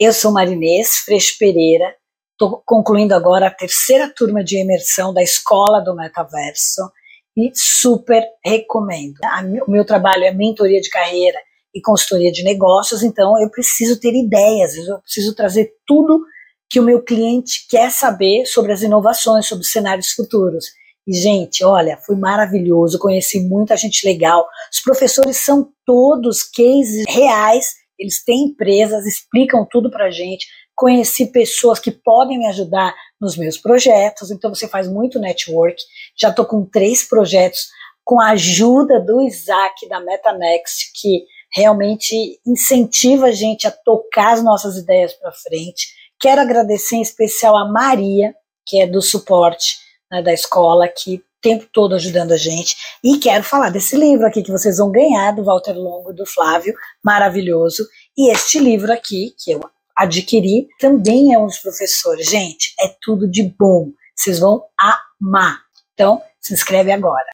Eu sou Marinês Freixo Pereira, estou concluindo agora a terceira turma de imersão da Escola do Metaverso e super recomendo. O meu trabalho é mentoria de carreira e consultoria de negócios, então eu preciso ter ideias, eu preciso trazer tudo que o meu cliente quer saber sobre as inovações, sobre os cenários futuros. E, gente, olha, foi maravilhoso, conheci muita gente legal. Os professores são todos cases reais, eles têm empresas, explicam tudo pra gente. Conheci pessoas que podem me ajudar nos meus projetos, então você faz muito network. Já estou com três projetos com a ajuda do Isaac da MetaNext, que realmente incentiva a gente a tocar as nossas ideias para frente. Quero agradecer em especial a Maria, que é do suporte né, da escola, que tempo todo ajudando a gente. E quero falar desse livro aqui que vocês vão ganhar, do Walter Longo, do Flávio, maravilhoso. E este livro aqui, que eu adquiri, também é um dos professores. Gente, é tudo de bom. Vocês vão amar. Então, se inscreve agora.